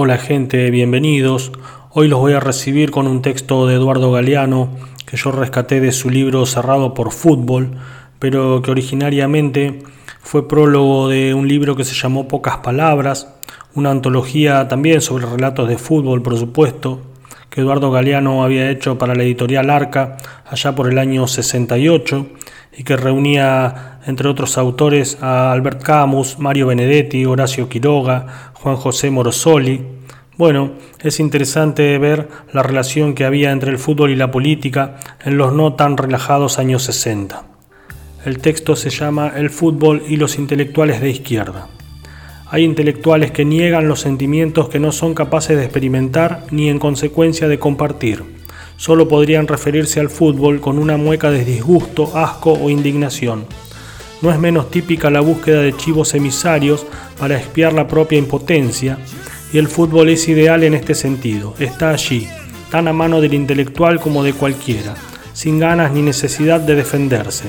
Hola gente, bienvenidos. Hoy los voy a recibir con un texto de Eduardo Galeano que yo rescaté de su libro Cerrado por Fútbol, pero que originariamente fue prólogo de un libro que se llamó Pocas Palabras, una antología también sobre relatos de fútbol, por supuesto, que Eduardo Galeano había hecho para la editorial Arca allá por el año 68 y que reunía, entre otros autores, a Albert Camus, Mario Benedetti, Horacio Quiroga, Juan José Morosoli. Bueno, es interesante ver la relación que había entre el fútbol y la política en los no tan relajados años 60. El texto se llama El fútbol y los intelectuales de izquierda. Hay intelectuales que niegan los sentimientos que no son capaces de experimentar ni en consecuencia de compartir solo podrían referirse al fútbol con una mueca de disgusto, asco o indignación. No es menos típica la búsqueda de chivos emisarios para espiar la propia impotencia, y el fútbol es ideal en este sentido, está allí, tan a mano del intelectual como de cualquiera, sin ganas ni necesidad de defenderse.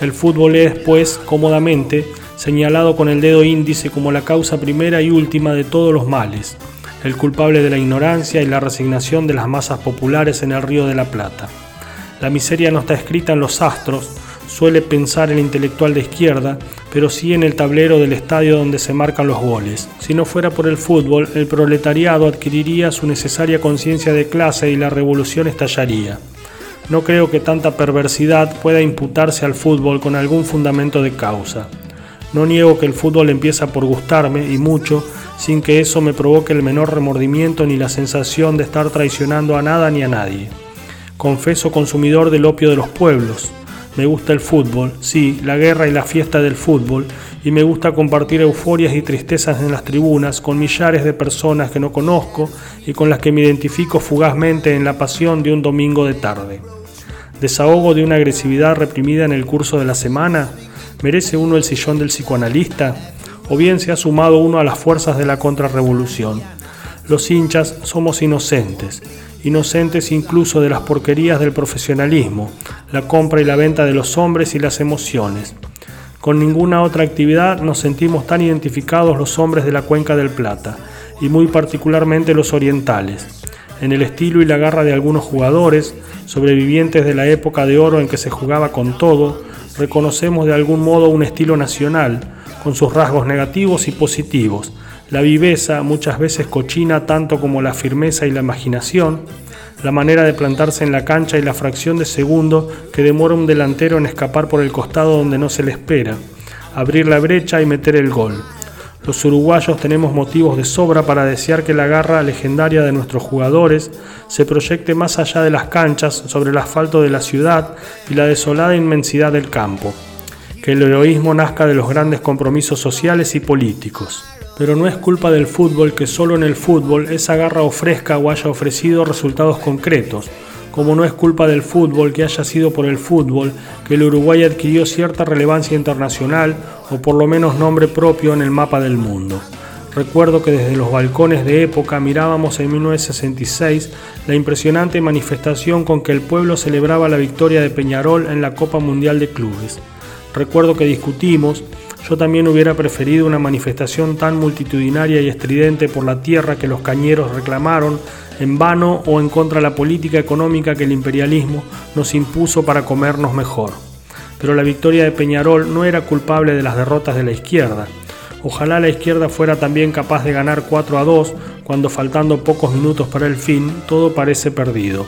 El fútbol es, pues, cómodamente señalado con el dedo índice como la causa primera y última de todos los males, el culpable de la ignorancia y la resignación de las masas populares en el Río de la Plata. La miseria no está escrita en los astros, suele pensar el intelectual de izquierda, pero sí en el tablero del estadio donde se marcan los goles. Si no fuera por el fútbol, el proletariado adquiriría su necesaria conciencia de clase y la revolución estallaría. No creo que tanta perversidad pueda imputarse al fútbol con algún fundamento de causa. No niego que el fútbol empieza por gustarme y mucho, sin que eso me provoque el menor remordimiento ni la sensación de estar traicionando a nada ni a nadie. Confeso consumidor del opio de los pueblos. Me gusta el fútbol, sí, la guerra y la fiesta del fútbol, y me gusta compartir euforias y tristezas en las tribunas con millares de personas que no conozco y con las que me identifico fugazmente en la pasión de un domingo de tarde. ¿Desahogo de una agresividad reprimida en el curso de la semana? ¿Merece uno el sillón del psicoanalista? o bien se ha sumado uno a las fuerzas de la contrarrevolución. Los hinchas somos inocentes, inocentes incluso de las porquerías del profesionalismo, la compra y la venta de los hombres y las emociones. Con ninguna otra actividad nos sentimos tan identificados los hombres de la cuenca del Plata, y muy particularmente los orientales. En el estilo y la garra de algunos jugadores, sobrevivientes de la época de oro en que se jugaba con todo, reconocemos de algún modo un estilo nacional, con sus rasgos negativos y positivos, la viveza, muchas veces cochina tanto como la firmeza y la imaginación, la manera de plantarse en la cancha y la fracción de segundo que demora un delantero en escapar por el costado donde no se le espera, abrir la brecha y meter el gol. Los uruguayos tenemos motivos de sobra para desear que la garra legendaria de nuestros jugadores se proyecte más allá de las canchas sobre el asfalto de la ciudad y la desolada inmensidad del campo que el heroísmo nazca de los grandes compromisos sociales y políticos. Pero no es culpa del fútbol que solo en el fútbol esa garra ofrezca o haya ofrecido resultados concretos, como no es culpa del fútbol que haya sido por el fútbol que el Uruguay adquirió cierta relevancia internacional o por lo menos nombre propio en el mapa del mundo. Recuerdo que desde los balcones de época mirábamos en 1966 la impresionante manifestación con que el pueblo celebraba la victoria de Peñarol en la Copa Mundial de Clubes. Recuerdo que discutimos, yo también hubiera preferido una manifestación tan multitudinaria y estridente por la tierra que los cañeros reclamaron en vano o en contra de la política económica que el imperialismo nos impuso para comernos mejor. Pero la victoria de Peñarol no era culpable de las derrotas de la izquierda. Ojalá la izquierda fuera también capaz de ganar 4 a 2 cuando faltando pocos minutos para el fin, todo parece perdido.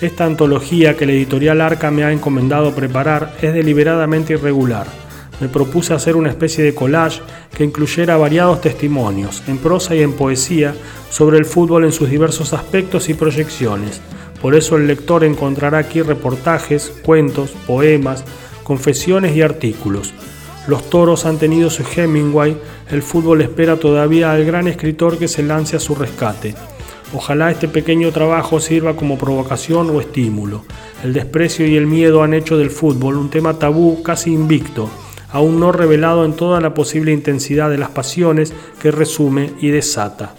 Esta antología que la editorial Arca me ha encomendado preparar es deliberadamente irregular. Me propuse hacer una especie de collage que incluyera variados testimonios, en prosa y en poesía, sobre el fútbol en sus diversos aspectos y proyecciones. Por eso el lector encontrará aquí reportajes, cuentos, poemas, confesiones y artículos. Los toros han tenido su Hemingway, el fútbol espera todavía al gran escritor que se lance a su rescate. Ojalá este pequeño trabajo sirva como provocación o estímulo. El desprecio y el miedo han hecho del fútbol un tema tabú casi invicto, aún no revelado en toda la posible intensidad de las pasiones que resume y desata.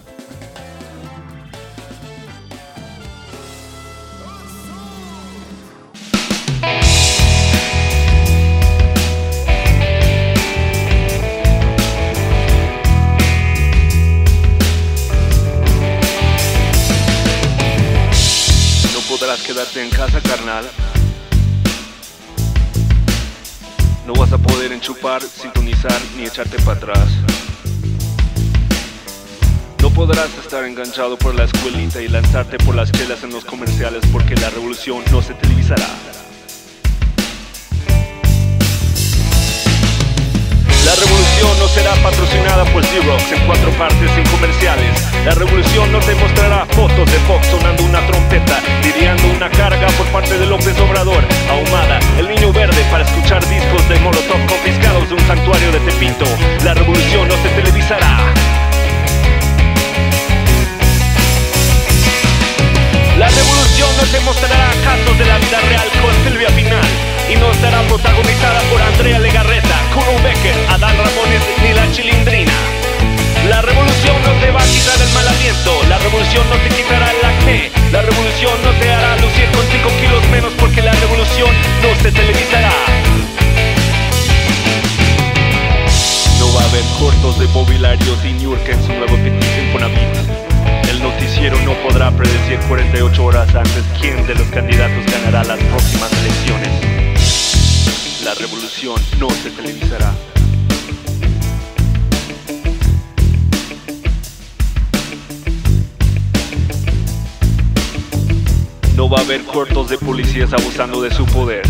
Haber cortos de policías abusando de su poder.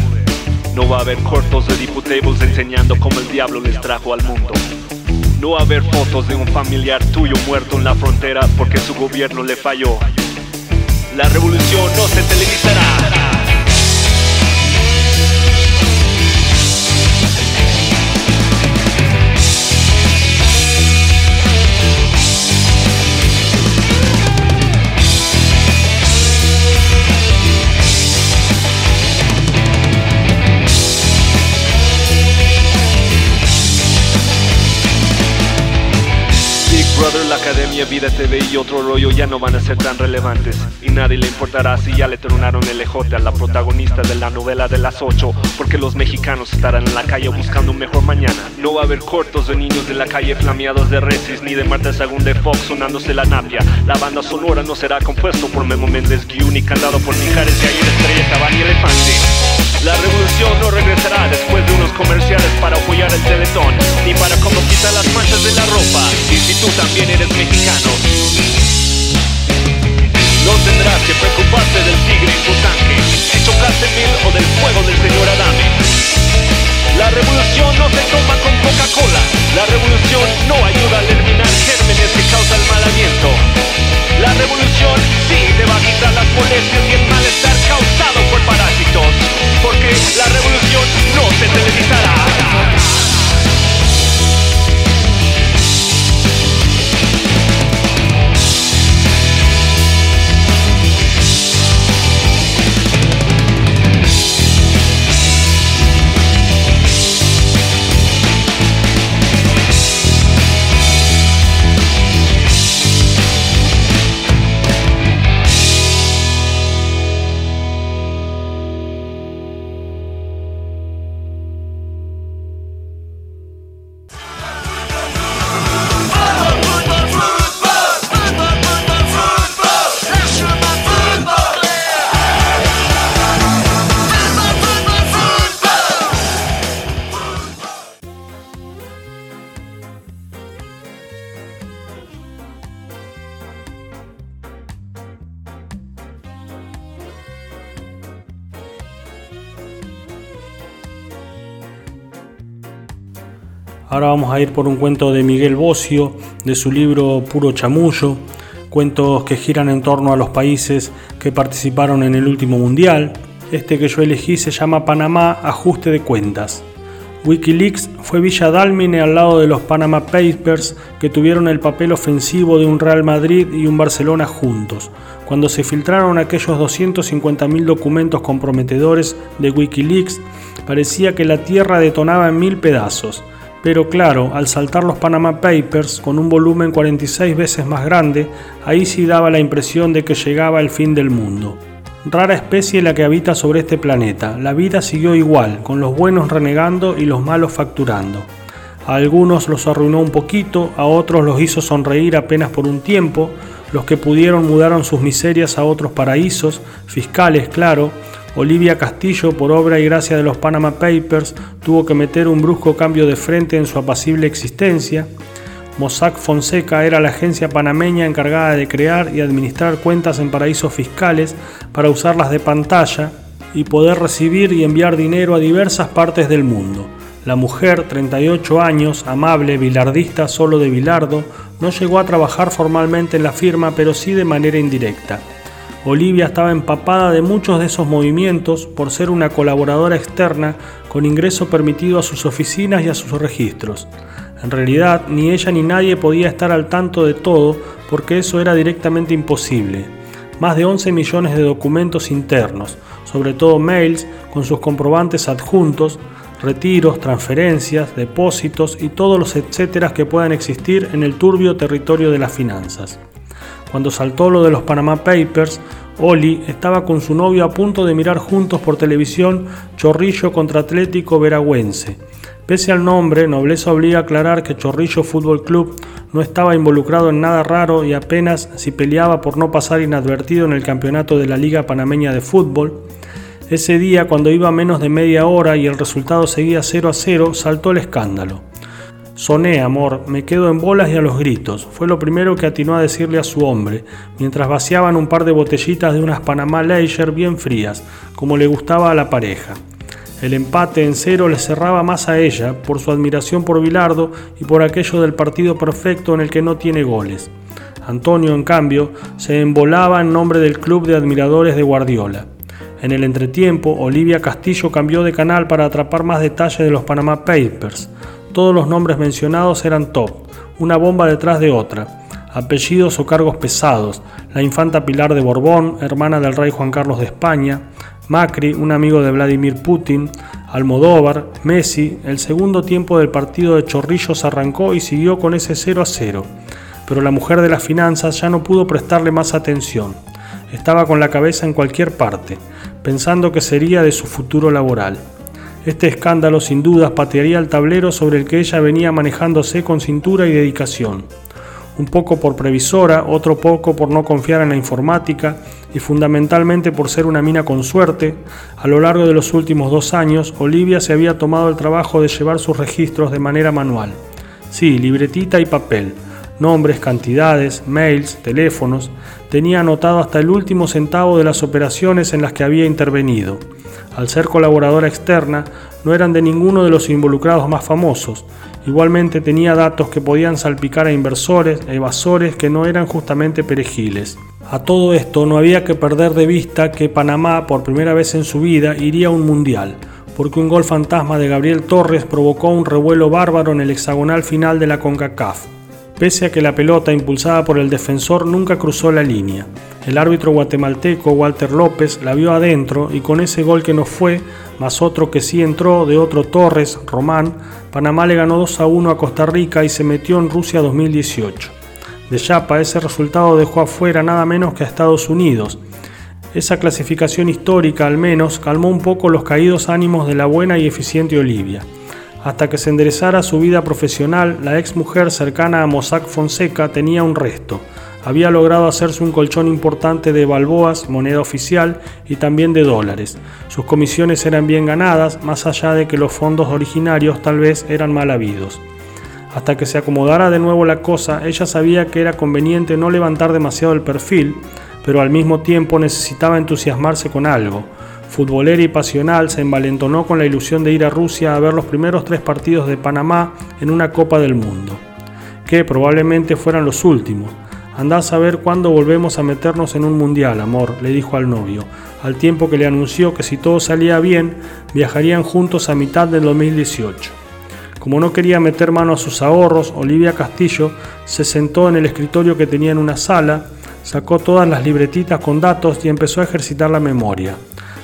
No va a haber cortos de diputables enseñando cómo el diablo les trajo al mundo. No va a haber fotos de un familiar tuyo muerto en la frontera porque su gobierno le falló. La revolución no se televisará. Academia Vida TV y otro rollo ya no van a ser tan relevantes. Y nadie le importará si ya le tronaron el ejote a la protagonista de la novela de las 8 Porque los mexicanos estarán en la calle buscando un mejor mañana. No va a haber cortos de niños de la calle flameados de Resis Ni de Marta Sagún de Fox sonándose la napia. La banda sonora no será compuesto por Memo Méndez Guiú Ni cantado por Mijares Ayer Estrella Cabal y Elefante la revolución no regresará después de unos comerciales para apoyar el teletón, ni para como quitar las manchas de la ropa, y si tú también eres mexicano. No tendrás que preocuparte del tigre en tu tanque, si chocaste mil o del fuego del señor Adame. La revolución no se toma con Coca-Cola, la revolución no ayuda a eliminar gérmenes que causan mal aliento. La revolución sí te va a quitar las molestias y el malestar causado por parásitos, porque la revolución no se televisará. A ir por un cuento de Miguel Bocio, de su libro Puro Chamullo, cuentos que giran en torno a los países que participaron en el último mundial. Este que yo elegí se llama Panamá Ajuste de Cuentas. Wikileaks fue Villa Dálmine al lado de los Panama Papers que tuvieron el papel ofensivo de un Real Madrid y un Barcelona juntos, cuando se filtraron aquellos 250.000 documentos comprometedores de Wikileaks, parecía que la Tierra detonaba en mil pedazos. Pero claro, al saltar los Panama Papers con un volumen 46 veces más grande, ahí sí daba la impresión de que llegaba el fin del mundo. Rara especie la que habita sobre este planeta, la vida siguió igual, con los buenos renegando y los malos facturando. A algunos los arruinó un poquito, a otros los hizo sonreír apenas por un tiempo, los que pudieron mudaron sus miserias a otros paraísos, fiscales, claro, Olivia Castillo, por obra y gracia de los Panama Papers, tuvo que meter un brusco cambio de frente en su apacible existencia. Mossack Fonseca era la agencia panameña encargada de crear y administrar cuentas en paraísos fiscales para usarlas de pantalla y poder recibir y enviar dinero a diversas partes del mundo. La mujer, 38 años, amable, bilardista solo de Bilardo, no llegó a trabajar formalmente en la firma, pero sí de manera indirecta. Olivia estaba empapada de muchos de esos movimientos por ser una colaboradora externa con ingreso permitido a sus oficinas y a sus registros. En realidad, ni ella ni nadie podía estar al tanto de todo porque eso era directamente imposible. Más de 11 millones de documentos internos, sobre todo mails con sus comprobantes adjuntos, retiros, transferencias, depósitos y todos los etcéteras que puedan existir en el turbio territorio de las finanzas. Cuando saltó lo de los Panama Papers, Oli estaba con su novio a punto de mirar juntos por televisión Chorrillo contra Atlético Veragüense. Pese al nombre, Nobleza obliga a aclarar que Chorrillo Fútbol Club no estaba involucrado en nada raro y apenas si peleaba por no pasar inadvertido en el campeonato de la Liga Panameña de Fútbol. Ese día, cuando iba menos de media hora y el resultado seguía 0 a 0, saltó el escándalo. Soné, amor, me quedo en bolas y a los gritos. Fue lo primero que atinó a decirle a su hombre, mientras vaciaban un par de botellitas de unas Panamá Leisure bien frías, como le gustaba a la pareja. El empate en cero le cerraba más a ella por su admiración por Bilardo y por aquello del partido perfecto en el que no tiene goles. Antonio, en cambio, se embolaba en nombre del club de admiradores de Guardiola. En el entretiempo, Olivia Castillo cambió de canal para atrapar más detalles de los Panama Papers. Todos los nombres mencionados eran top, una bomba detrás de otra. Apellidos o cargos pesados. La infanta Pilar de Borbón, hermana del rey Juan Carlos de España. Macri, un amigo de Vladimir Putin. Almodóvar, Messi. El segundo tiempo del partido de Chorrillos arrancó y siguió con ese 0 a 0. Pero la mujer de las finanzas ya no pudo prestarle más atención. Estaba con la cabeza en cualquier parte, pensando que sería de su futuro laboral. Este escándalo sin dudas patearía el tablero sobre el que ella venía manejándose con cintura y dedicación. Un poco por previsora, otro poco por no confiar en la informática y fundamentalmente por ser una mina con suerte, a lo largo de los últimos dos años Olivia se había tomado el trabajo de llevar sus registros de manera manual. Sí, libretita y papel, nombres, cantidades, mails, teléfonos, tenía anotado hasta el último centavo de las operaciones en las que había intervenido al ser colaboradora externa, no eran de ninguno de los involucrados más famosos. Igualmente tenía datos que podían salpicar a inversores e evasores que no eran justamente perejiles. A todo esto no había que perder de vista que Panamá, por primera vez en su vida, iría a un mundial, porque un gol fantasma de Gabriel Torres provocó un revuelo bárbaro en el hexagonal final de la CONCACAF pese a que la pelota impulsada por el defensor nunca cruzó la línea. El árbitro guatemalteco Walter López la vio adentro y con ese gol que no fue, más otro que sí entró de otro Torres, Román, Panamá le ganó 2 a 1 a Costa Rica y se metió en Rusia 2018. De Chapa ese resultado dejó afuera nada menos que a Estados Unidos. Esa clasificación histórica al menos calmó un poco los caídos ánimos de la buena y eficiente Olivia. Hasta que se enderezara su vida profesional, la ex mujer cercana a Mossack Fonseca tenía un resto. Había logrado hacerse un colchón importante de balboas, moneda oficial, y también de dólares. Sus comisiones eran bien ganadas, más allá de que los fondos originarios tal vez eran mal habidos. Hasta que se acomodara de nuevo la cosa, ella sabía que era conveniente no levantar demasiado el perfil, pero al mismo tiempo necesitaba entusiasmarse con algo futbolera y pasional, se envalentonó con la ilusión de ir a Rusia a ver los primeros tres partidos de Panamá en una Copa del Mundo, que probablemente fueran los últimos. Andá a saber cuándo volvemos a meternos en un mundial, amor, le dijo al novio, al tiempo que le anunció que si todo salía bien, viajarían juntos a mitad del 2018. Como no quería meter mano a sus ahorros, Olivia Castillo se sentó en el escritorio que tenía en una sala, sacó todas las libretitas con datos y empezó a ejercitar la memoria.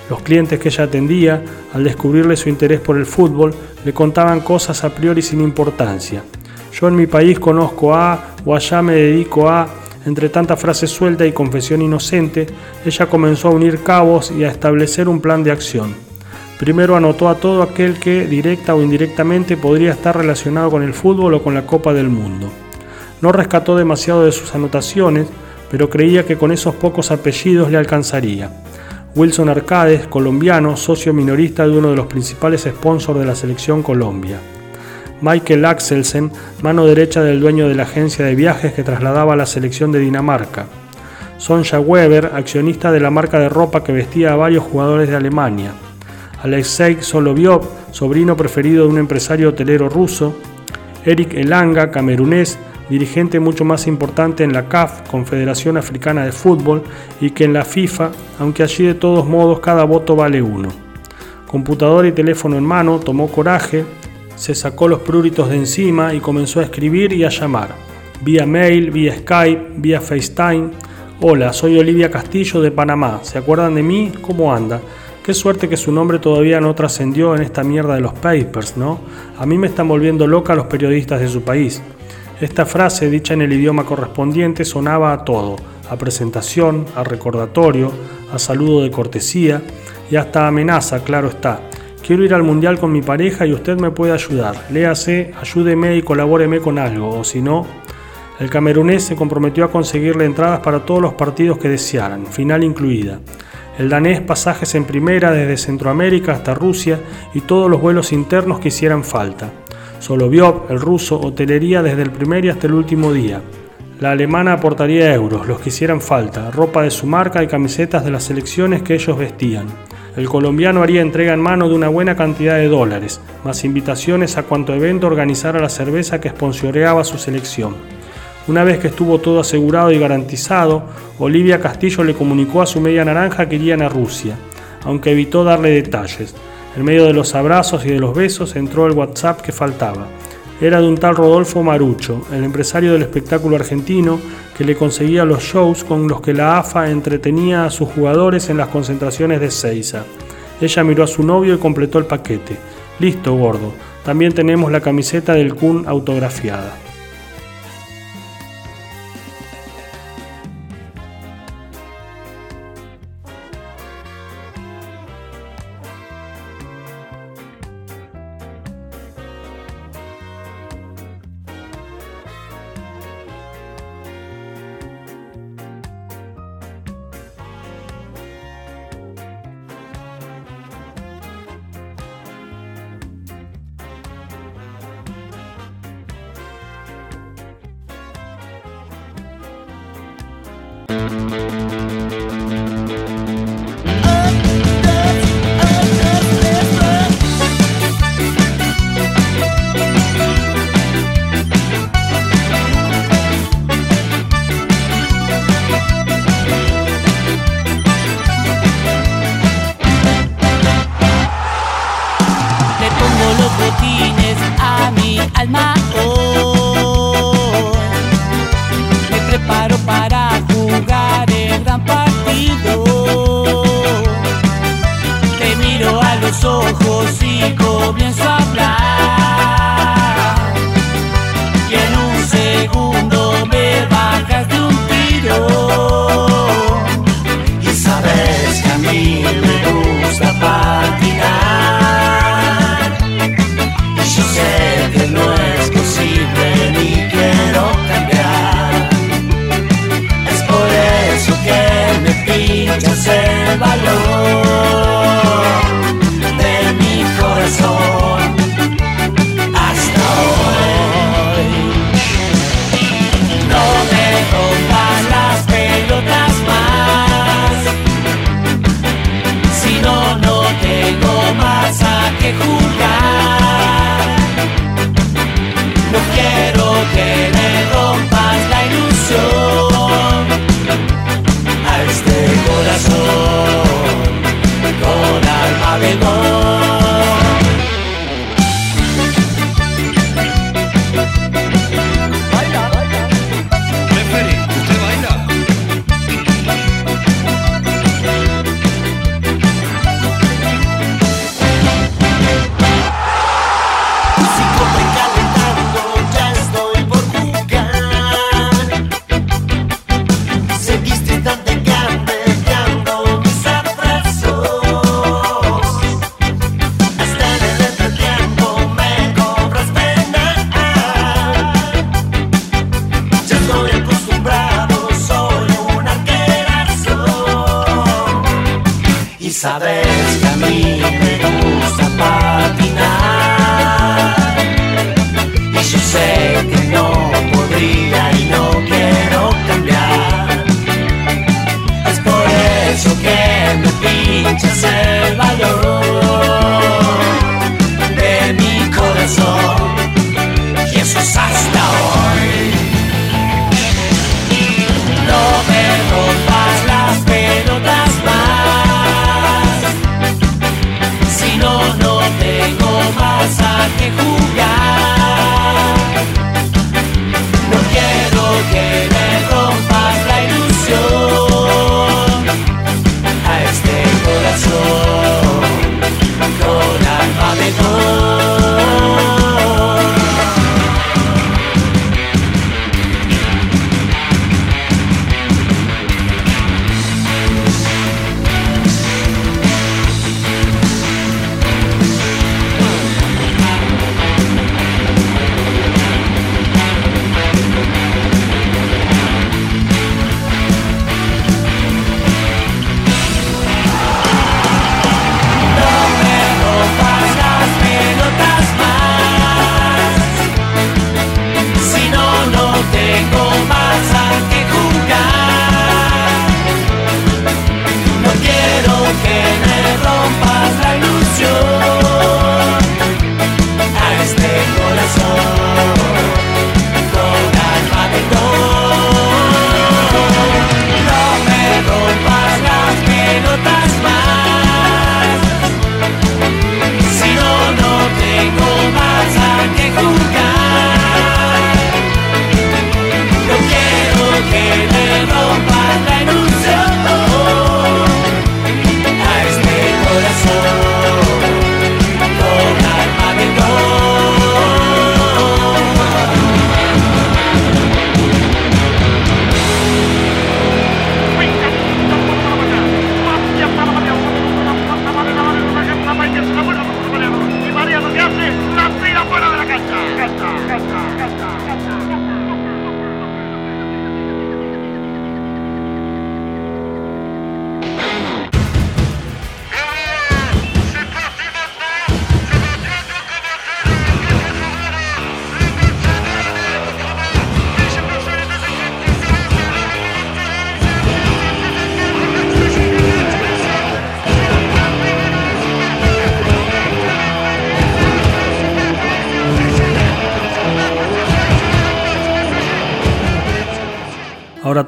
Los clientes que ella atendía, al descubrirle su interés por el fútbol, le contaban cosas a priori sin importancia. Yo en mi país conozco a, o allá me dedico a, entre tanta frase suelta y confesión inocente, ella comenzó a unir cabos y a establecer un plan de acción. Primero anotó a todo aquel que, directa o indirectamente, podría estar relacionado con el fútbol o con la Copa del Mundo. No rescató demasiado de sus anotaciones, pero creía que con esos pocos apellidos le alcanzaría. Wilson Arcades, colombiano, socio minorista de uno de los principales sponsors de la selección Colombia. Michael Axelsen, mano derecha del dueño de la agencia de viajes que trasladaba a la selección de Dinamarca. Sonja Weber, accionista de la marca de ropa que vestía a varios jugadores de Alemania. Alexei Solovyov, sobrino preferido de un empresario hotelero ruso. Eric Elanga, camerunés, dirigente mucho más importante en la CAF, Confederación Africana de Fútbol, y que en la FIFA, aunque allí de todos modos cada voto vale uno. Computador y teléfono en mano, tomó coraje, se sacó los pruritos de encima y comenzó a escribir y a llamar. Vía mail, vía Skype, vía FaceTime. Hola, soy Olivia Castillo de Panamá. ¿Se acuerdan de mí? ¿Cómo anda? Qué suerte que su nombre todavía no trascendió en esta mierda de los papers, ¿no? A mí me están volviendo loca los periodistas de su país. Esta frase, dicha en el idioma correspondiente, sonaba a todo, a presentación, a recordatorio, a saludo de cortesía y hasta amenaza, claro está. Quiero ir al mundial con mi pareja y usted me puede ayudar. Léase, ayúdeme y colabóreme con algo, o si no... El camerunés se comprometió a conseguirle entradas para todos los partidos que desearan, final incluida. El danés pasajes en primera desde Centroamérica hasta Rusia y todos los vuelos internos que hicieran falta. Solovyov, el ruso, hotelería desde el primer y hasta el último día. La alemana aportaría euros, los que hicieran falta, ropa de su marca y camisetas de las selecciones que ellos vestían. El colombiano haría entrega en mano de una buena cantidad de dólares, más invitaciones a cuanto evento organizara la cerveza que sponsoreaba su selección. Una vez que estuvo todo asegurado y garantizado, Olivia Castillo le comunicó a su media naranja que irían a Rusia, aunque evitó darle detalles. En medio de los abrazos y de los besos entró el WhatsApp que faltaba. Era de un tal Rodolfo Marucho, el empresario del espectáculo argentino que le conseguía los shows con los que la AFA entretenía a sus jugadores en las concentraciones de Seiza. Ella miró a su novio y completó el paquete. Listo, gordo. También tenemos la camiseta del Kun autografiada.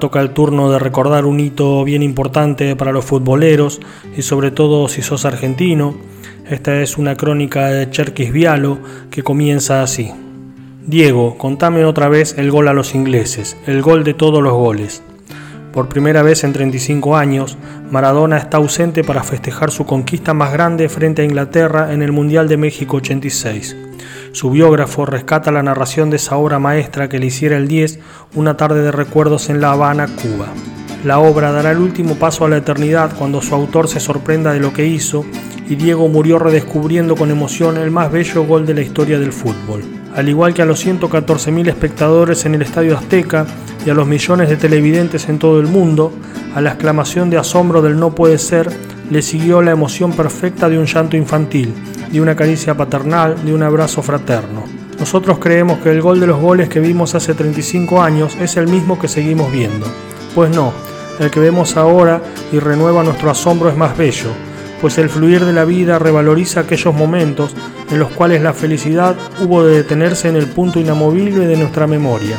Toca el turno de recordar un hito bien importante para los futboleros y sobre todo si sos argentino. Esta es una crónica de Cherkis Vialo que comienza así. Diego, contame otra vez el gol a los ingleses, el gol de todos los goles. Por primera vez en 35 años, Maradona está ausente para festejar su conquista más grande frente a Inglaterra en el Mundial de México 86. Su biógrafo rescata la narración de esa obra maestra que le hiciera el 10 una tarde de recuerdos en La Habana, Cuba. La obra dará el último paso a la eternidad cuando su autor se sorprenda de lo que hizo y Diego murió redescubriendo con emoción el más bello gol de la historia del fútbol. Al igual que a los 114.000 espectadores en el Estadio Azteca y a los millones de televidentes en todo el mundo, a la exclamación de asombro del no puede ser le siguió la emoción perfecta de un llanto infantil, de una caricia paternal, de un abrazo fraterno. Nosotros creemos que el gol de los goles que vimos hace 35 años es el mismo que seguimos viendo. Pues no, el que vemos ahora y renueva nuestro asombro es más bello, pues el fluir de la vida revaloriza aquellos momentos en los cuales la felicidad hubo de detenerse en el punto inamovible de nuestra memoria.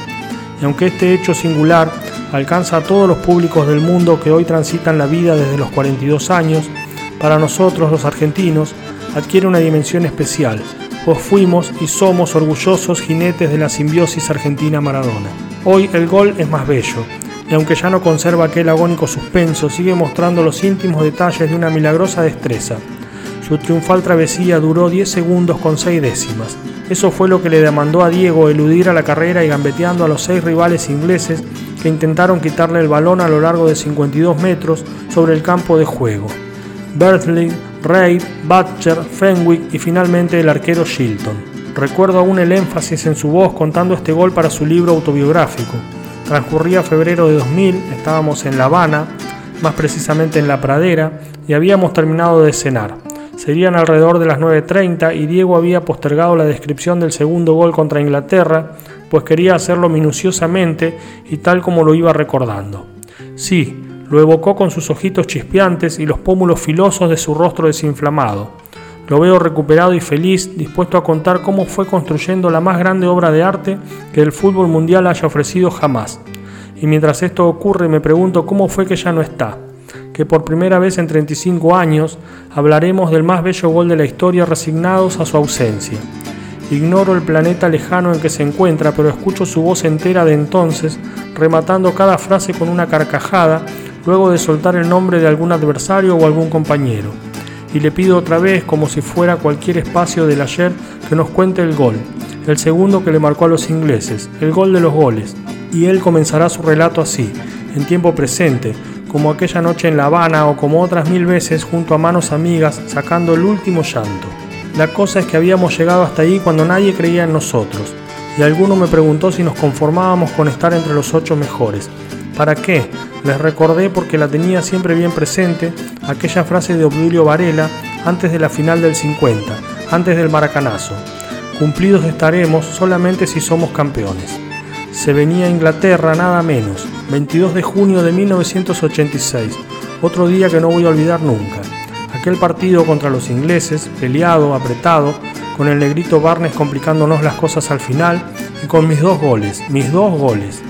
Y aunque este hecho singular alcanza a todos los públicos del mundo que hoy transitan la vida desde los 42 años, para nosotros los argentinos adquiere una dimensión especial, pues fuimos y somos orgullosos jinetes de la simbiosis Argentina-Maradona. Hoy el gol es más bello, y aunque ya no conserva aquel agónico suspenso, sigue mostrando los íntimos detalles de una milagrosa destreza. Su triunfal travesía duró 10 segundos con 6 décimas. Eso fue lo que le demandó a Diego eludir a la carrera y gambeteando a los seis rivales ingleses que intentaron quitarle el balón a lo largo de 52 metros sobre el campo de juego. Berthley, Reid, Butcher, Fenwick y finalmente el arquero Shilton. Recuerdo aún el énfasis en su voz contando este gol para su libro autobiográfico. Transcurría febrero de 2000, estábamos en La Habana, más precisamente en La Pradera, y habíamos terminado de cenar. Serían alrededor de las 9.30 y Diego había postergado la descripción del segundo gol contra Inglaterra, pues quería hacerlo minuciosamente y tal como lo iba recordando. Sí, lo evocó con sus ojitos chispeantes y los pómulos filosos de su rostro desinflamado. Lo veo recuperado y feliz, dispuesto a contar cómo fue construyendo la más grande obra de arte que el fútbol mundial haya ofrecido jamás. Y mientras esto ocurre me pregunto cómo fue que ya no está, que por primera vez en 35 años hablaremos del más bello gol de la historia resignados a su ausencia. Ignoro el planeta lejano en que se encuentra, pero escucho su voz entera de entonces, rematando cada frase con una carcajada, luego de soltar el nombre de algún adversario o algún compañero y le pido otra vez, como si fuera cualquier espacio del ayer, que nos cuente el gol, el segundo que le marcó a los ingleses, el gol de los goles. Y él comenzará su relato así, en tiempo presente, como aquella noche en La Habana o como otras mil veces junto a manos amigas sacando el último llanto. La cosa es que habíamos llegado hasta ahí cuando nadie creía en nosotros, y alguno me preguntó si nos conformábamos con estar entre los ocho mejores. ¿Para qué? Les recordé porque la tenía siempre bien presente aquella frase de Obdulio Varela antes de la final del 50, antes del maracanazo. Cumplidos estaremos solamente si somos campeones. Se venía a Inglaterra nada menos, 22 de junio de 1986, otro día que no voy a olvidar nunca. Aquel partido contra los ingleses, peleado, apretado, con el negrito Barnes complicándonos las cosas al final y con mis dos goles, mis dos goles.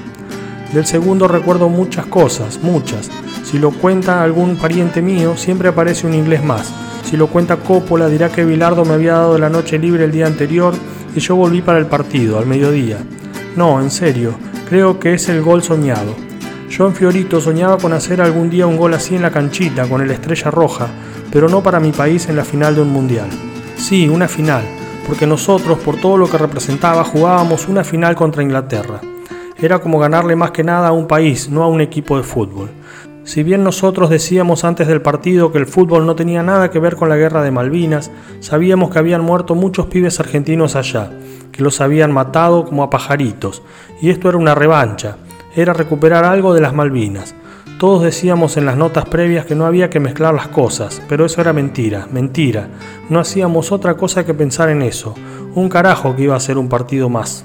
Del segundo recuerdo muchas cosas, muchas. Si lo cuenta algún pariente mío, siempre aparece un inglés más. Si lo cuenta Coppola, dirá que Bilardo me había dado la noche libre el día anterior y yo volví para el partido, al mediodía. No, en serio, creo que es el gol soñado. Yo en Fiorito soñaba con hacer algún día un gol así en la canchita, con el estrella roja, pero no para mi país en la final de un mundial. Sí, una final, porque nosotros, por todo lo que representaba, jugábamos una final contra Inglaterra era como ganarle más que nada a un país, no a un equipo de fútbol. Si bien nosotros decíamos antes del partido que el fútbol no tenía nada que ver con la guerra de Malvinas, sabíamos que habían muerto muchos pibes argentinos allá, que los habían matado como a pajaritos, y esto era una revancha, era recuperar algo de las Malvinas. Todos decíamos en las notas previas que no había que mezclar las cosas, pero eso era mentira, mentira. No hacíamos otra cosa que pensar en eso. Un carajo que iba a ser un partido más.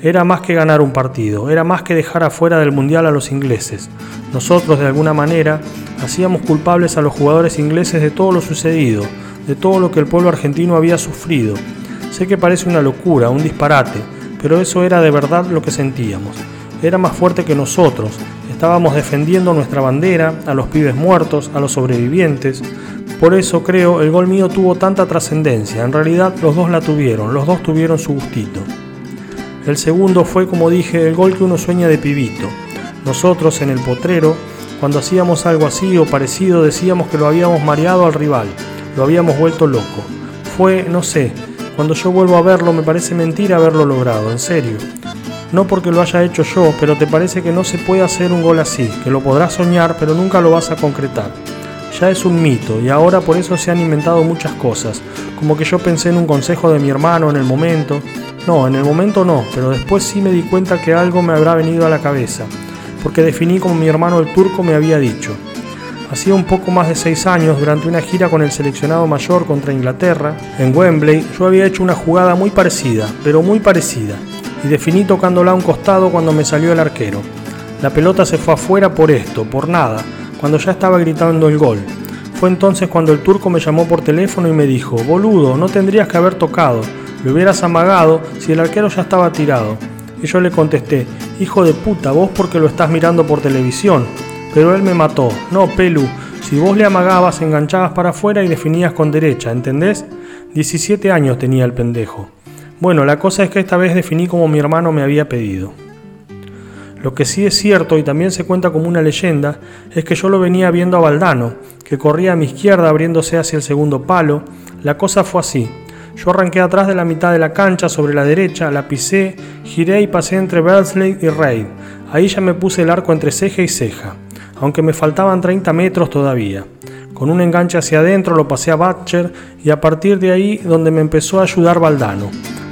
Era más que ganar un partido, era más que dejar afuera del Mundial a los ingleses. Nosotros, de alguna manera, hacíamos culpables a los jugadores ingleses de todo lo sucedido, de todo lo que el pueblo argentino había sufrido. Sé que parece una locura, un disparate, pero eso era de verdad lo que sentíamos. Era más fuerte que nosotros, estábamos defendiendo nuestra bandera, a los pibes muertos, a los sobrevivientes. Por eso creo el gol mío tuvo tanta trascendencia, en realidad los dos la tuvieron, los dos tuvieron su gustito. El segundo fue, como dije, el gol que uno sueña de pibito. Nosotros en el potrero, cuando hacíamos algo así o parecido, decíamos que lo habíamos mareado al rival, lo habíamos vuelto loco. Fue, no sé, cuando yo vuelvo a verlo me parece mentira haberlo logrado, en serio. No porque lo haya hecho yo, pero te parece que no se puede hacer un gol así, que lo podrás soñar, pero nunca lo vas a concretar. Ya es un mito y ahora por eso se han inventado muchas cosas, como que yo pensé en un consejo de mi hermano en el momento, no, en el momento no, pero después sí me di cuenta que algo me habrá venido a la cabeza, porque definí como mi hermano el turco me había dicho. Hacía un poco más de seis años, durante una gira con el seleccionado mayor contra Inglaterra, en Wembley, yo había hecho una jugada muy parecida, pero muy parecida, y definí tocándola a un costado cuando me salió el arquero. La pelota se fue afuera por esto, por nada, cuando ya estaba gritando el gol. Fue entonces cuando el turco me llamó por teléfono y me dijo, boludo, no tendrías que haber tocado, lo hubieras amagado si el arquero ya estaba tirado. Y yo le contesté, hijo de puta, vos porque lo estás mirando por televisión. Pero él me mató, no, Pelu, si vos le amagabas, enganchabas para afuera y definías con derecha, ¿entendés? 17 años tenía el pendejo. Bueno, la cosa es que esta vez definí como mi hermano me había pedido. Lo que sí es cierto y también se cuenta como una leyenda es que yo lo venía viendo a Valdano, que corría a mi izquierda abriéndose hacia el segundo palo. La cosa fue así. Yo arranqué atrás de la mitad de la cancha sobre la derecha, la pisé, giré y pasé entre Bersley y Reid. Ahí ya me puse el arco entre ceja y ceja, aunque me faltaban 30 metros todavía. Con un enganche hacia adentro lo pasé a Butcher y a partir de ahí donde me empezó a ayudar Valdano,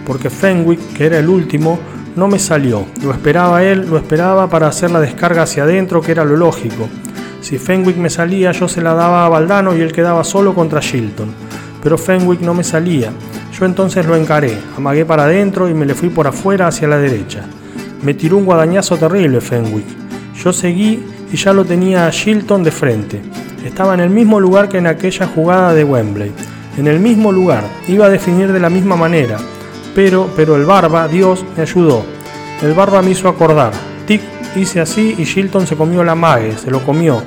porque Fenwick, que era el último, no me salió. Lo esperaba él, lo esperaba para hacer la descarga hacia adentro, que era lo lógico. Si Fenwick me salía, yo se la daba a Valdano y él quedaba solo contra Shilton. Pero Fenwick no me salía. Yo entonces lo encaré, amagué para adentro y me le fui por afuera hacia la derecha. Me tiró un guadañazo terrible Fenwick. Yo seguí y ya lo tenía a Shilton de frente. Estaba en el mismo lugar que en aquella jugada de Wembley. En el mismo lugar, iba a definir de la misma manera. Pero, pero el barba, Dios, me ayudó. El barba me hizo acordar. Tic, hice así y Shilton se comió la mague, se lo comió.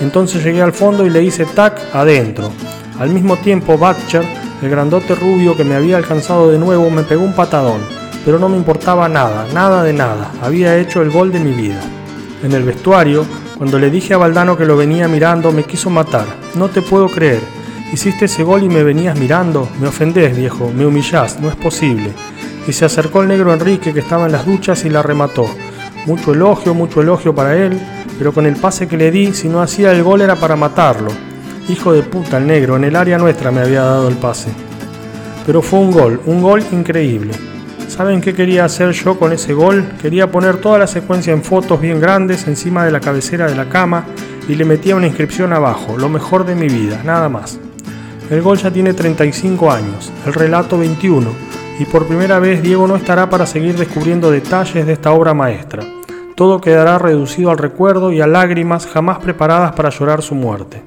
Entonces llegué al fondo y le hice tac adentro. Al mismo tiempo, Butcher, el grandote rubio que me había alcanzado de nuevo, me pegó un patadón. Pero no me importaba nada, nada de nada. Había hecho el gol de mi vida. En el vestuario, cuando le dije a Valdano que lo venía mirando, me quiso matar. No te puedo creer. Hiciste ese gol y me venías mirando. Me ofendés, viejo, me humillás, no es posible. Y se acercó el negro Enrique que estaba en las duchas y la remató. Mucho elogio, mucho elogio para él, pero con el pase que le di, si no hacía el gol era para matarlo. Hijo de puta el negro, en el área nuestra me había dado el pase. Pero fue un gol, un gol increíble. ¿Saben qué quería hacer yo con ese gol? Quería poner toda la secuencia en fotos bien grandes encima de la cabecera de la cama y le metía una inscripción abajo, lo mejor de mi vida, nada más. El gol ya tiene 35 años, el relato 21, y por primera vez Diego no estará para seguir descubriendo detalles de esta obra maestra. Todo quedará reducido al recuerdo y a lágrimas jamás preparadas para llorar su muerte.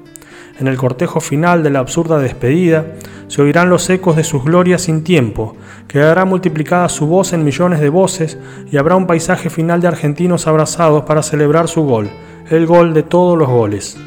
En el cortejo final de la absurda despedida, se oirán los ecos de sus glorias sin tiempo, quedará multiplicada su voz en millones de voces y habrá un paisaje final de argentinos abrazados para celebrar su gol, el gol de todos los goles.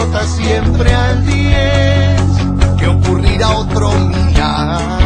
Pelota siempre al 10, que ocurrirá otro milagro.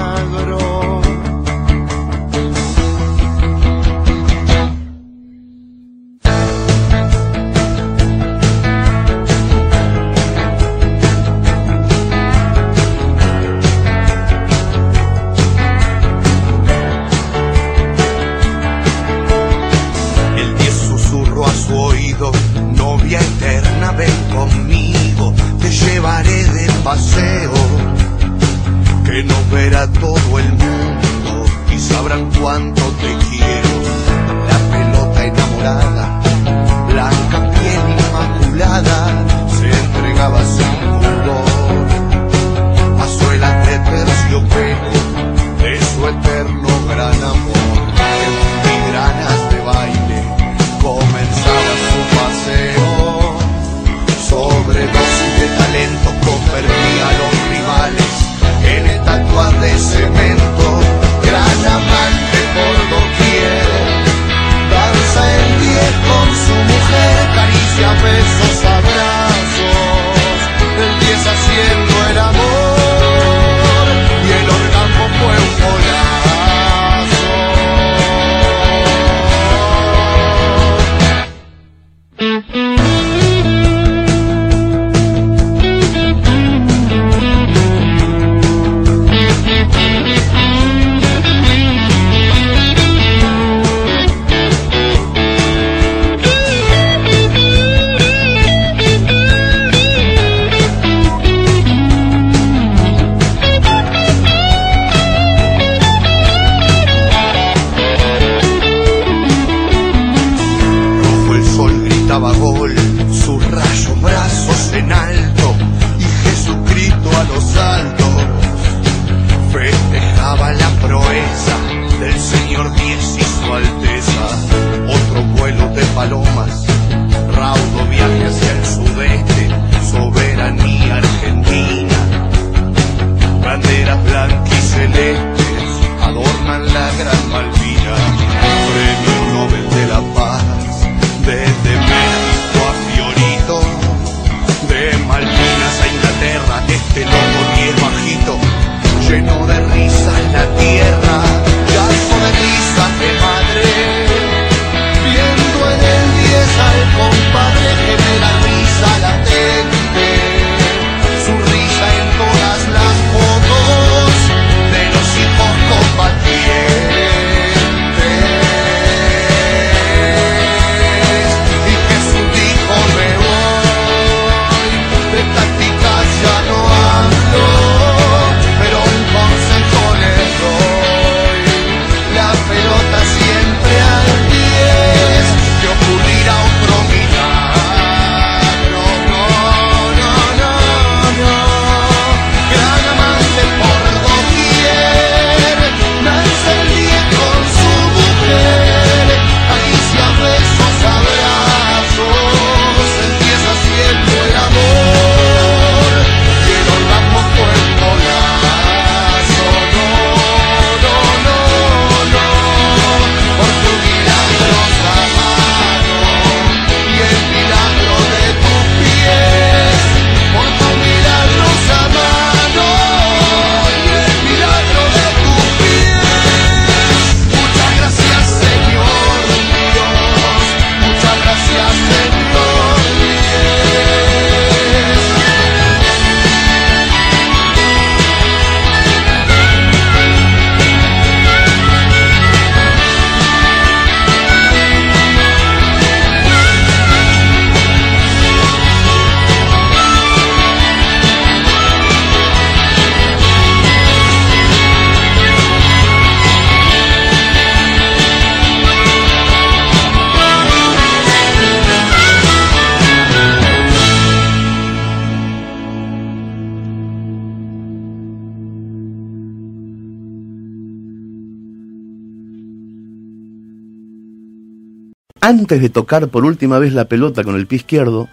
Antes de tocar por última vez la pelota con el pie izquierdo,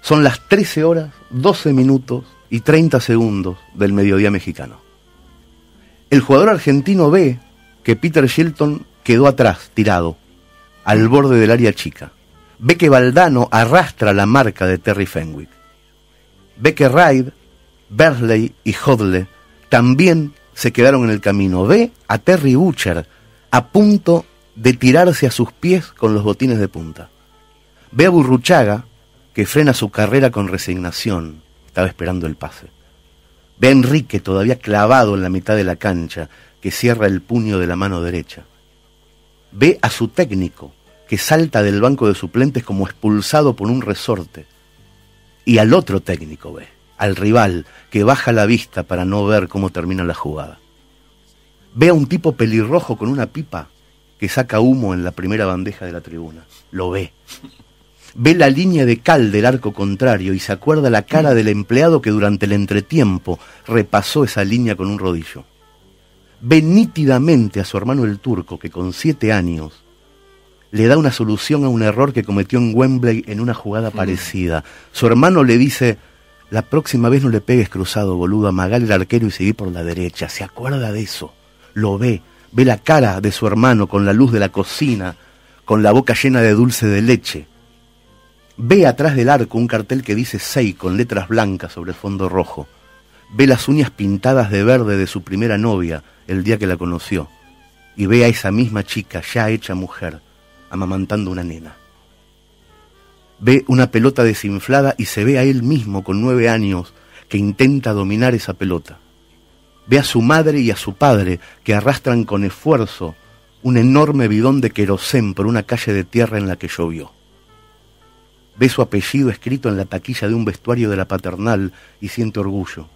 son las 13 horas, 12 minutos y 30 segundos del mediodía mexicano. El jugador argentino ve que Peter Shilton quedó atrás, tirado, al borde del área chica. Ve que Valdano arrastra la marca de Terry Fenwick. Ve que Hyde, Berley y Hodle también se quedaron en el camino. Ve a Terry Butcher a punto de tirarse a sus pies con los botines de punta. Ve a Burruchaga, que frena su carrera con resignación, estaba esperando el pase. Ve a Enrique todavía clavado en la mitad de la cancha, que cierra el puño de la mano derecha. Ve a su técnico, que salta del banco de suplentes como expulsado por un resorte. Y al otro técnico ve, al rival, que baja la vista para no ver cómo termina la jugada. Ve a un tipo pelirrojo con una pipa que saca humo en la primera bandeja de la tribuna. Lo ve. Ve la línea de cal del arco contrario y se acuerda la cara del empleado que durante el entretiempo repasó esa línea con un rodillo. Ve nítidamente a su hermano el turco que con siete años le da una solución a un error que cometió en Wembley en una jugada parecida. Su hermano le dice, la próxima vez no le pegues cruzado, boludo, amagar el arquero y seguir por la derecha. Se acuerda de eso, lo ve, ve la cara de su hermano con la luz de la cocina, con la boca llena de dulce de leche. Ve atrás del arco un cartel que dice Sei con letras blancas sobre fondo rojo. Ve las uñas pintadas de verde de su primera novia el día que la conoció. Y ve a esa misma chica ya hecha mujer, amamantando una nena. Ve una pelota desinflada y se ve a él mismo con nueve años que intenta dominar esa pelota. Ve a su madre y a su padre que arrastran con esfuerzo un enorme bidón de querosén por una calle de tierra en la que llovió. Ve su apellido escrito en la taquilla de un vestuario de la paternal y siente orgullo.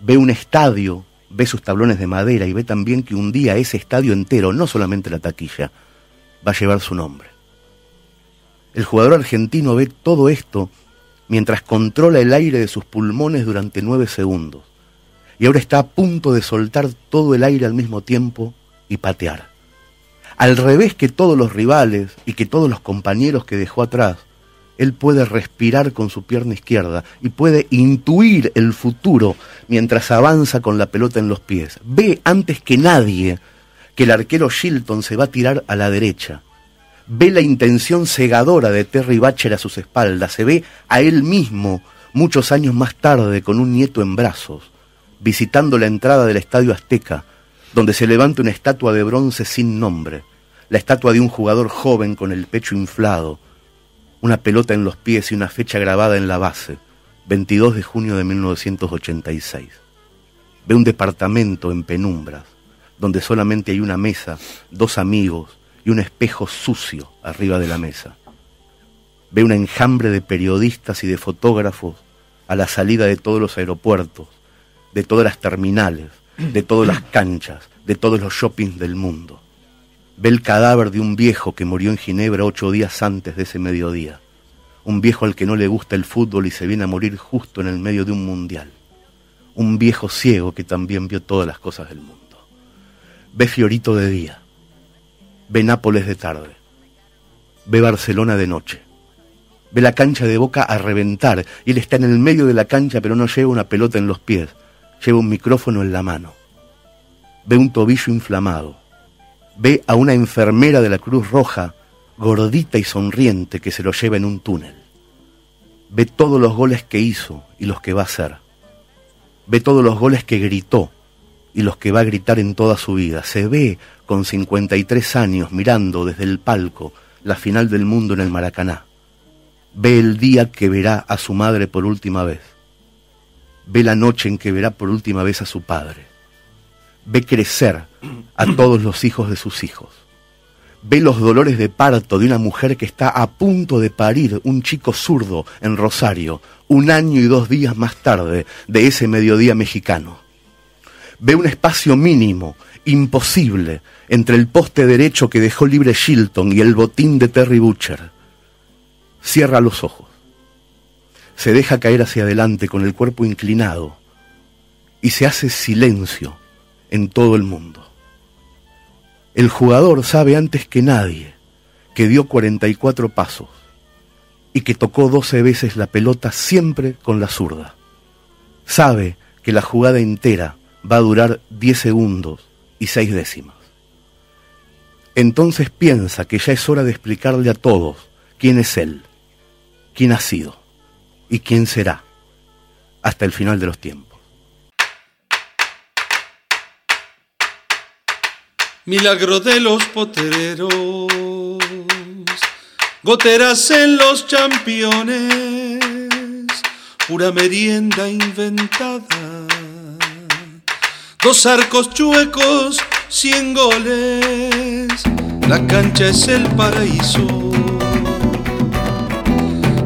Ve un estadio, ve sus tablones de madera y ve también que un día ese estadio entero, no solamente la taquilla, va a llevar su nombre. El jugador argentino ve todo esto mientras controla el aire de sus pulmones durante nueve segundos. Y ahora está a punto de soltar todo el aire al mismo tiempo y patear. al revés que todos los rivales y que todos los compañeros que dejó atrás, él puede respirar con su pierna izquierda y puede intuir el futuro mientras avanza con la pelota en los pies. Ve antes que nadie que el arquero Shilton se va a tirar a la derecha. Ve la intención cegadora de Terry Batcher a sus espaldas. Se ve a él mismo muchos años más tarde con un nieto en brazos, visitando la entrada del Estadio Azteca, donde se levanta una estatua de bronce sin nombre, la estatua de un jugador joven con el pecho inflado, una pelota en los pies y una fecha grabada en la base, 22 de junio de 1986. Ve un departamento en penumbras, donde solamente hay una mesa, dos amigos y un espejo sucio arriba de la mesa. Ve un enjambre de periodistas y de fotógrafos a la salida de todos los aeropuertos, de todas las terminales, de todas las canchas, de todos los shoppings del mundo. Ve el cadáver de un viejo que murió en Ginebra ocho días antes de ese mediodía. Un viejo al que no le gusta el fútbol y se viene a morir justo en el medio de un mundial. Un viejo ciego que también vio todas las cosas del mundo. Ve Fiorito de día. Ve Nápoles de tarde. Ve Barcelona de noche. Ve la cancha de boca a reventar y él está en el medio de la cancha pero no lleva una pelota en los pies, lleva un micrófono en la mano. Ve un tobillo inflamado ve a una enfermera de la Cruz Roja, gordita y sonriente, que se lo lleva en un túnel. Ve todos los goles que hizo y los que va a hacer. Ve todos los goles que gritó y los que va a gritar en toda su vida. Se ve con 53 años mirando desde el palco la final del mundo en el Maracaná. Ve el día que verá a su madre por última vez. Ve la noche en que verá por última vez a su padre ve crecer a todos los hijos de sus hijos. Ve los dolores de parto de una mujer que está a punto de parir un chico zurdo en Rosario, un año y dos días más tarde de ese mediodía mexicano. Ve un espacio mínimo, imposible, entre el poste derecho que dejó libre Shilton y el botín de Terry Butcher. Cierra los ojos. Se deja caer hacia adelante con el cuerpo inclinado y se hace silencio en todo el mundo. El jugador sabe antes que nadie que dio 44 pasos y que tocó 12 veces la pelota siempre con la zurda. Sabe que la jugada entera va a durar 10 segundos y 6 décimas. Entonces piensa que ya es hora de explicarle a todos quién es él, quién ha sido y quién será hasta el final de los tiempos. Milagro de los potreros, goteras en los championes, pura merienda inventada. Dos arcos chuecos, cien goles, la cancha es el paraíso,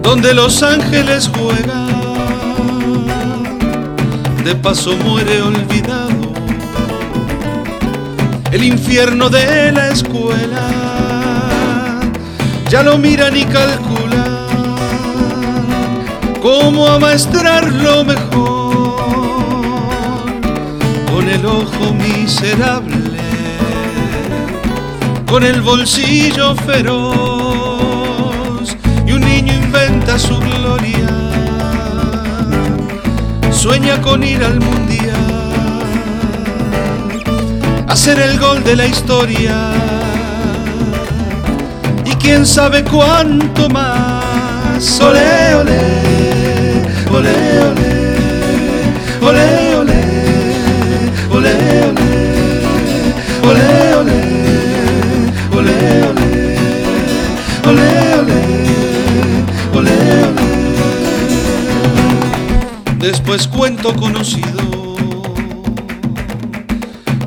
donde los ángeles juegan, de paso muere olvidado el infierno de la escuela. Ya lo miran y calculan cómo amaestrar lo mejor. Con el ojo miserable, con el bolsillo feroz inventa su gloria, sueña con ir al mundial hacer el gol de la historia. Y quién sabe cuánto más. Después cuento conocido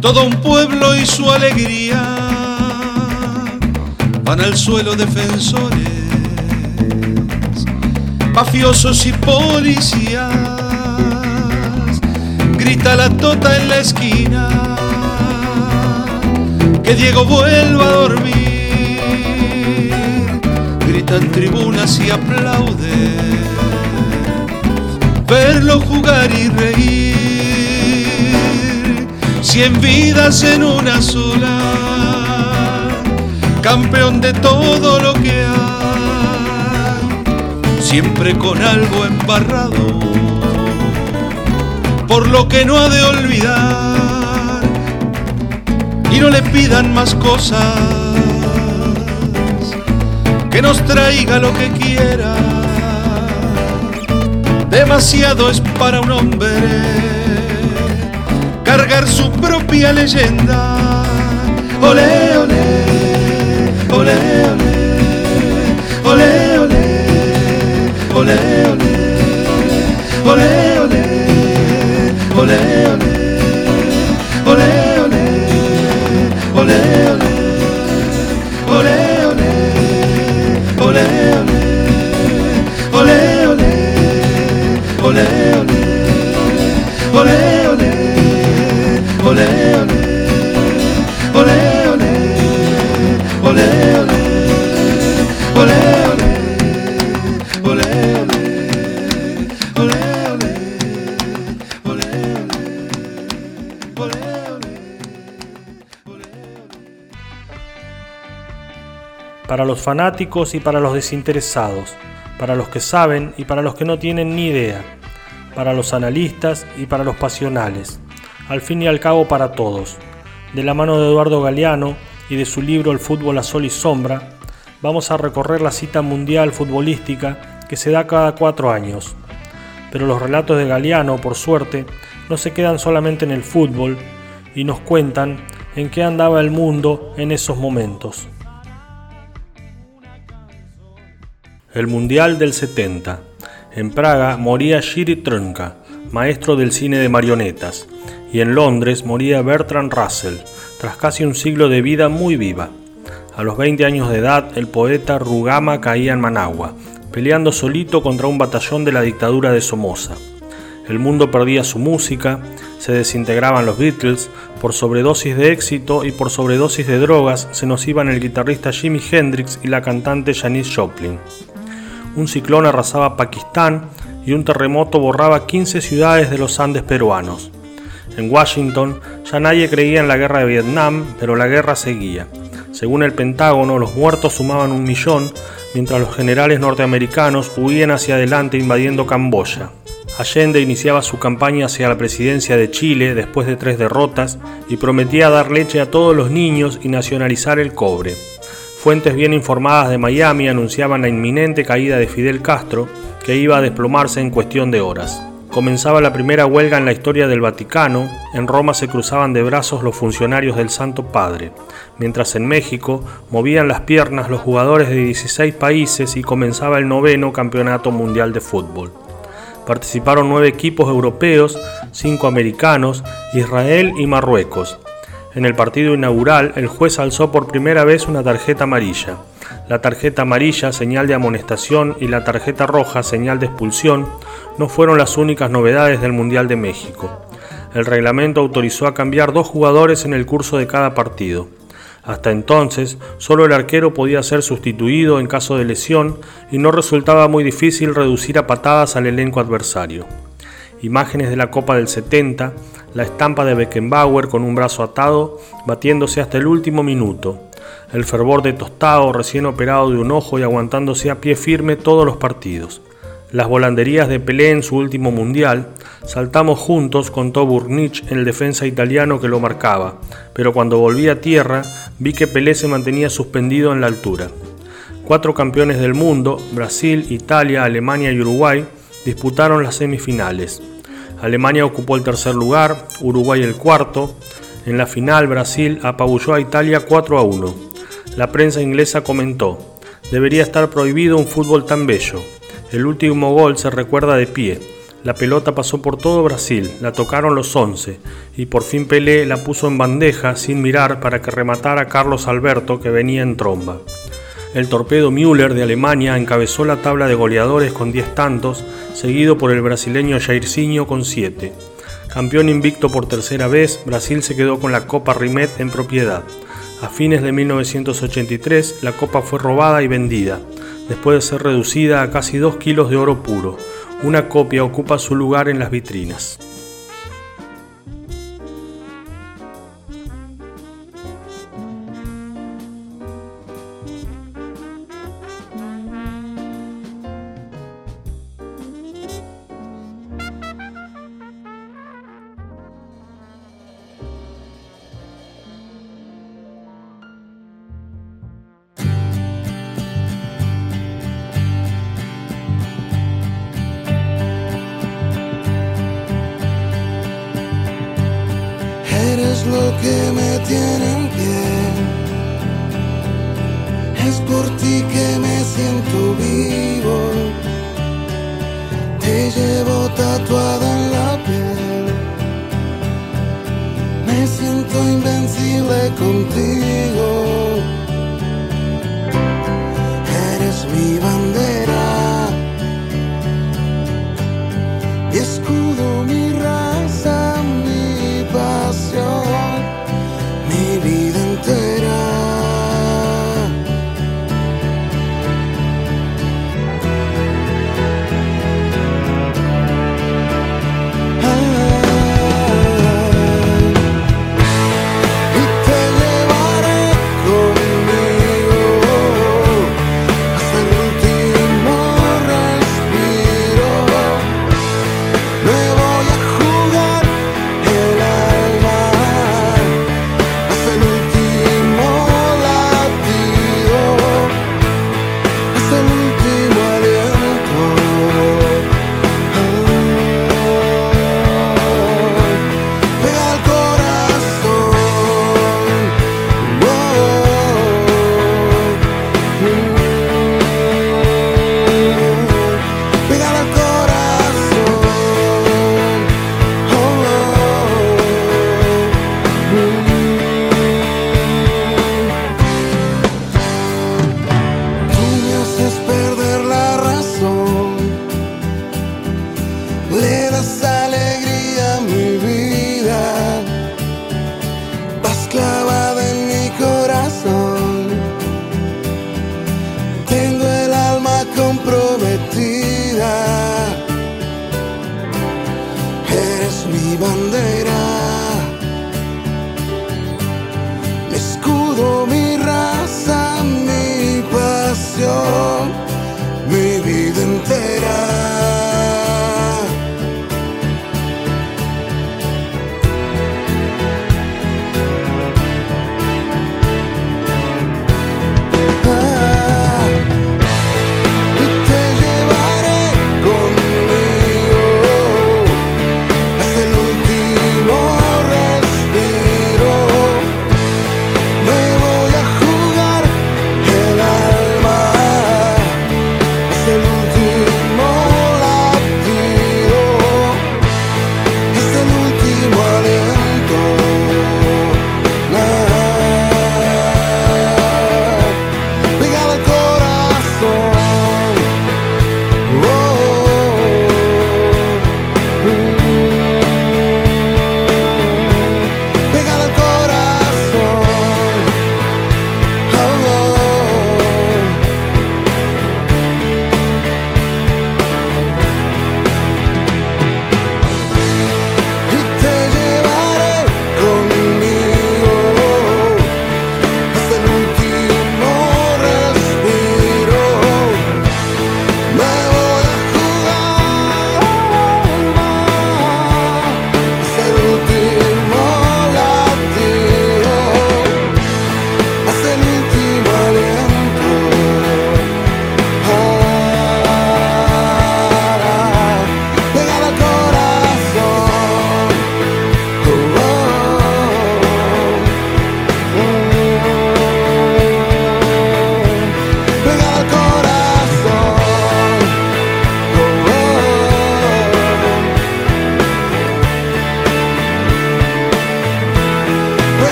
todo un pueblo y su alegría van al suelo defensores, mafiosos y policías. Grita la tota en la esquina que Diego vuelva a dormir. Gritan tribunas y aplauden verlo jugar y reír. Cien vidas en una sola. campeón de todo lo que hay, siempre con algo embarrado, por lo que no ha de olvidar, y no le pidan más cosas, que nos traiga lo que quiera, demasiado es para un hombre cargar su propia leyenda. Olé, olé, olé, olé, olé, olé, olé. olé. Ole, ole, ole, ole, ole, ole, ole, ole. Para los fanáticos y para los desinteresados, para los que saben y para los que no tienen ni idea, para los analistas y para los pasionales, al fin y al cabo para todos. De la mano de Eduardo Galeano y de su libro El fútbol a sol y sombra, vamos a recorrer la cita mundial futbolística que se da cada cuatro años. Pero los relatos de Galeano, por suerte, no se quedan solamente en el fútbol y nos cuentan en qué andaba el mundo en esos momentos. El Mundial del 70. En Praga moría Jiri Trnka, maestro del cine de marionetas, y en Londres moría Bertrand Russell, tras casi un siglo de vida muy viva. A los 20 años de edad, el poeta Rugama caía en Managua, peleando solito contra un batallón de la dictadura de Somoza. El mundo perdía su música, se desintegraban los Beatles, por sobredosis de éxito y por sobredosis de drogas se nos iban el guitarrista Jimi Hendrix y la cantante Janis Joplin. Un ciclón arrasaba Pakistán y un terremoto borraba 15 ciudades de los Andes peruanos. En Washington ya nadie creía en la guerra de Vietnam, pero la guerra seguía. Según el Pentágono, los muertos sumaban un millón, mientras los generales norteamericanos huían hacia adelante invadiendo Camboya. Allende iniciaba su campaña hacia la presidencia de Chile después de tres derrotas y prometía dar leche a todos los niños y nacionalizar el cobre. Fuentes bien informadas de Miami anunciaban la inminente caída de Fidel Castro, que iba a desplomarse en cuestión de horas. Comenzaba la primera huelga en la historia del Vaticano, en Roma se cruzaban de brazos los funcionarios del Santo Padre, mientras en México movían las piernas los jugadores de 16 países y comenzaba el noveno Campeonato Mundial de Fútbol. Participaron nueve equipos europeos, cinco americanos, Israel y Marruecos. En el partido inaugural, el juez alzó por primera vez una tarjeta amarilla. La tarjeta amarilla, señal de amonestación, y la tarjeta roja, señal de expulsión, no fueron las únicas novedades del Mundial de México. El reglamento autorizó a cambiar dos jugadores en el curso de cada partido. Hasta entonces, solo el arquero podía ser sustituido en caso de lesión y no resultaba muy difícil reducir a patadas al elenco adversario. Imágenes de la Copa del 70, la estampa de Beckenbauer con un brazo atado, batiéndose hasta el último minuto, el fervor de Tostado recién operado de un ojo y aguantándose a pie firme todos los partidos. Las volanderías de Pelé en su último mundial, saltamos juntos, contó Burnich, el defensa italiano que lo marcaba, pero cuando volví a tierra vi que Pelé se mantenía suspendido en la altura. Cuatro campeones del mundo, Brasil, Italia, Alemania y Uruguay, disputaron las semifinales. Alemania ocupó el tercer lugar, Uruguay el cuarto. En la final Brasil apabulló a Italia 4 a 1. La prensa inglesa comentó, debería estar prohibido un fútbol tan bello. El último gol se recuerda de pie. La pelota pasó por todo Brasil, la tocaron los 11 y por fin Pelé la puso en bandeja sin mirar para que rematara Carlos Alberto que venía en tromba. El torpedo Müller de Alemania encabezó la tabla de goleadores con 10 tantos, seguido por el brasileño Jairzinho con 7. Campeón invicto por tercera vez, Brasil se quedó con la Copa Rimet en propiedad. A fines de 1983, la copa fue robada y vendida, después de ser reducida a casi 2 kilos de oro puro. Una copia ocupa su lugar en las vitrinas.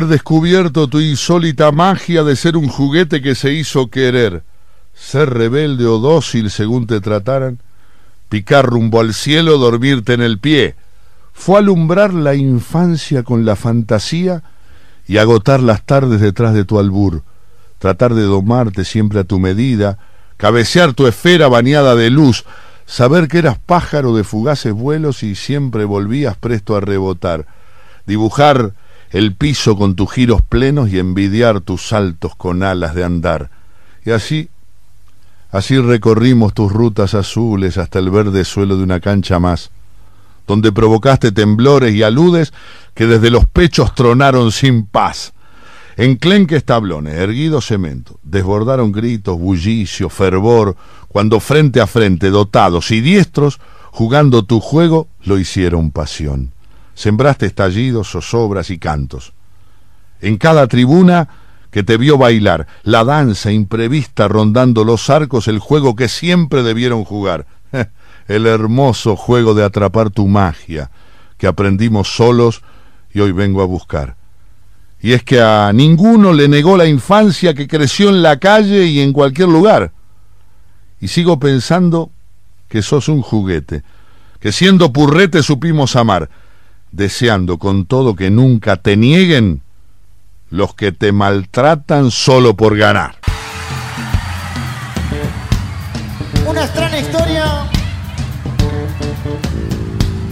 Descubierto tu insólita magia de ser un juguete que se hizo querer, ser rebelde o dócil según te trataran, picar rumbo al cielo, dormirte en el pie. Fue alumbrar la infancia con la fantasía y agotar las tardes detrás de tu albur, tratar de domarte siempre a tu medida, cabecear tu esfera bañada de luz, saber que eras pájaro de fugaces vuelos y siempre volvías presto a rebotar, dibujar el piso con tus giros plenos y envidiar tus saltos con alas de andar. Y así, así recorrimos tus rutas azules hasta el verde suelo de una cancha más, donde provocaste temblores y aludes que desde los pechos tronaron sin paz. Enclenques tablones, erguido cemento, desbordaron gritos, bullicio, fervor, cuando frente a frente, dotados y diestros, jugando tu juego, lo hicieron pasión. Sembraste estallidos, zozobras y cantos. En cada tribuna que te vio bailar, la danza imprevista rondando los arcos, el juego que siempre debieron jugar, el hermoso juego de atrapar tu magia, que aprendimos solos y hoy vengo a buscar. Y es que a ninguno le negó la infancia que creció en la calle y en cualquier lugar. Y sigo pensando que sos un juguete, que siendo purrete supimos amar, deseando con todo que nunca te nieguen los que te maltratan solo por ganar. Una extraña historia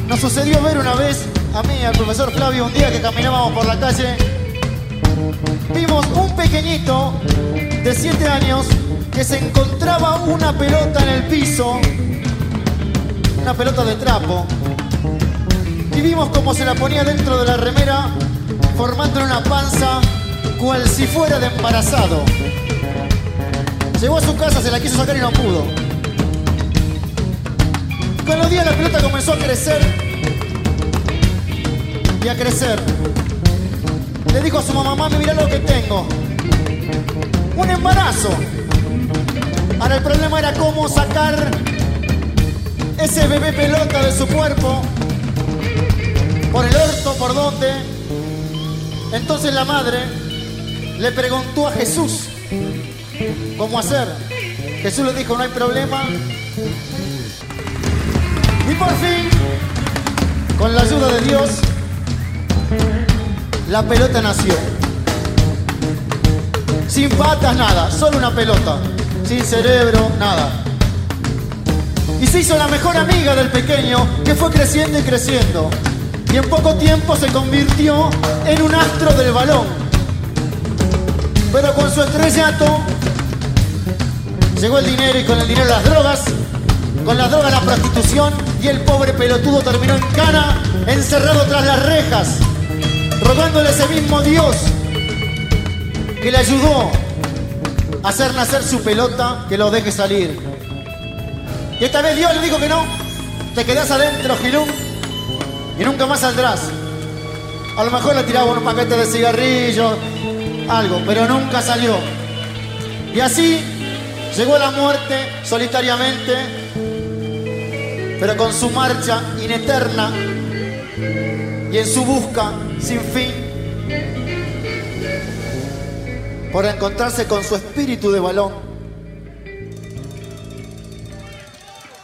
nos sucedió ver una vez a mí al profesor Flavio un día que caminábamos por la calle. Vimos un pequeñito de 7 años que se encontraba una pelota en el piso, una pelota de trapo, y vimos cómo se la ponía dentro de la remera, formando una panza cual si fuera de embarazado. Llegó a su casa, se la quiso sacar y no pudo. Con los días la pelota comenzó a crecer y a crecer. Le dijo a su mamá, mami, mira lo que tengo. Un embarazo. Ahora el problema era cómo sacar ese bebé pelota de su cuerpo. Por el orto, por dónde. Entonces la madre le preguntó a Jesús cómo hacer. Jesús le dijo, no hay problema. Y por fin, con la ayuda de Dios, la pelota nació. Sin patas, nada, solo una pelota. Sin cerebro, nada. Y se hizo la mejor amiga del pequeño que fue creciendo y creciendo. Y en poco tiempo se convirtió en un astro del balón. Pero con su estrellato llegó el dinero y con el dinero las drogas. Con las drogas la prostitución y el pobre pelotudo terminó en cana, encerrado tras las rejas, rogándole a ese mismo Dios que le ayudó a hacer nacer su pelota, que lo deje salir. Y esta vez Dios le dijo que no, te quedás adentro, Gilún, y nunca más saldrás. A lo mejor le tiraba unos paquetes de cigarrillos, algo, pero nunca salió. Y así llegó la muerte solitariamente, pero con su marcha ineterna y en su busca sin fin por encontrarse con su espíritu de balón